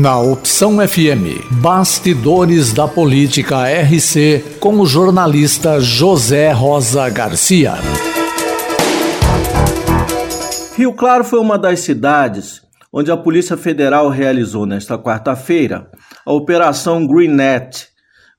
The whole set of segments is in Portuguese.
Na Opção FM, Bastidores da Política RC, com o jornalista José Rosa Garcia. Rio Claro foi uma das cidades onde a Polícia Federal realizou nesta quarta-feira a Operação Greennet,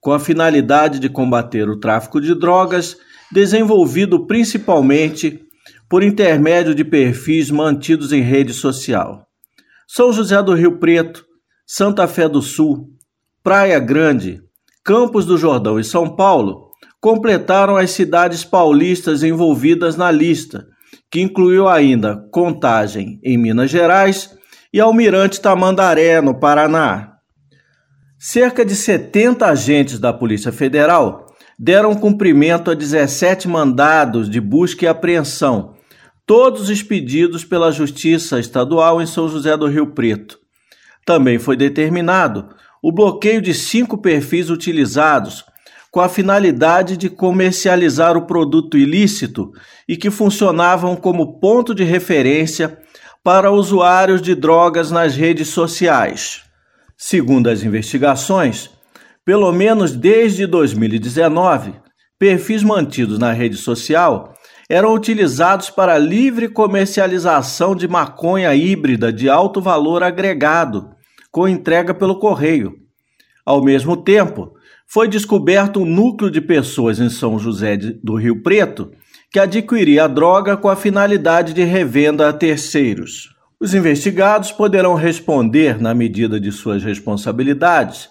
com a finalidade de combater o tráfico de drogas, desenvolvido principalmente por intermédio de perfis mantidos em rede social. São José do Rio Preto, Santa Fé do Sul, Praia Grande, Campos do Jordão e São Paulo completaram as cidades paulistas envolvidas na lista, que incluiu ainda Contagem, em Minas Gerais, e Almirante Tamandaré, no Paraná. Cerca de 70 agentes da Polícia Federal deram cumprimento a 17 mandados de busca e apreensão, todos expedidos pela Justiça Estadual em São José do Rio Preto. Também foi determinado o bloqueio de cinco perfis utilizados com a finalidade de comercializar o produto ilícito e que funcionavam como ponto de referência para usuários de drogas nas redes sociais. Segundo as investigações, pelo menos desde 2019, perfis mantidos na rede social eram utilizados para livre comercialização de maconha híbrida de alto valor agregado, com entrega pelo correio. Ao mesmo tempo, foi descoberto um núcleo de pessoas em São José do Rio Preto que adquiria a droga com a finalidade de revenda a terceiros. Os investigados poderão responder, na medida de suas responsabilidades,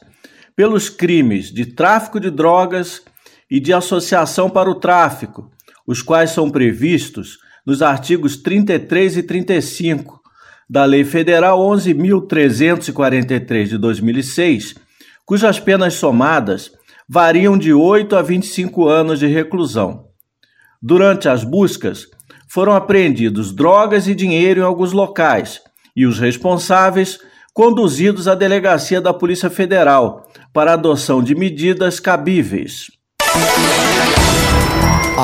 pelos crimes de tráfico de drogas e de associação para o tráfico, os quais são previstos nos artigos 33 e 35 da Lei Federal 11.343 de 2006, cujas penas somadas variam de 8 a 25 anos de reclusão. Durante as buscas, foram apreendidos drogas e dinheiro em alguns locais e os responsáveis conduzidos à delegacia da Polícia Federal para adoção de medidas cabíveis.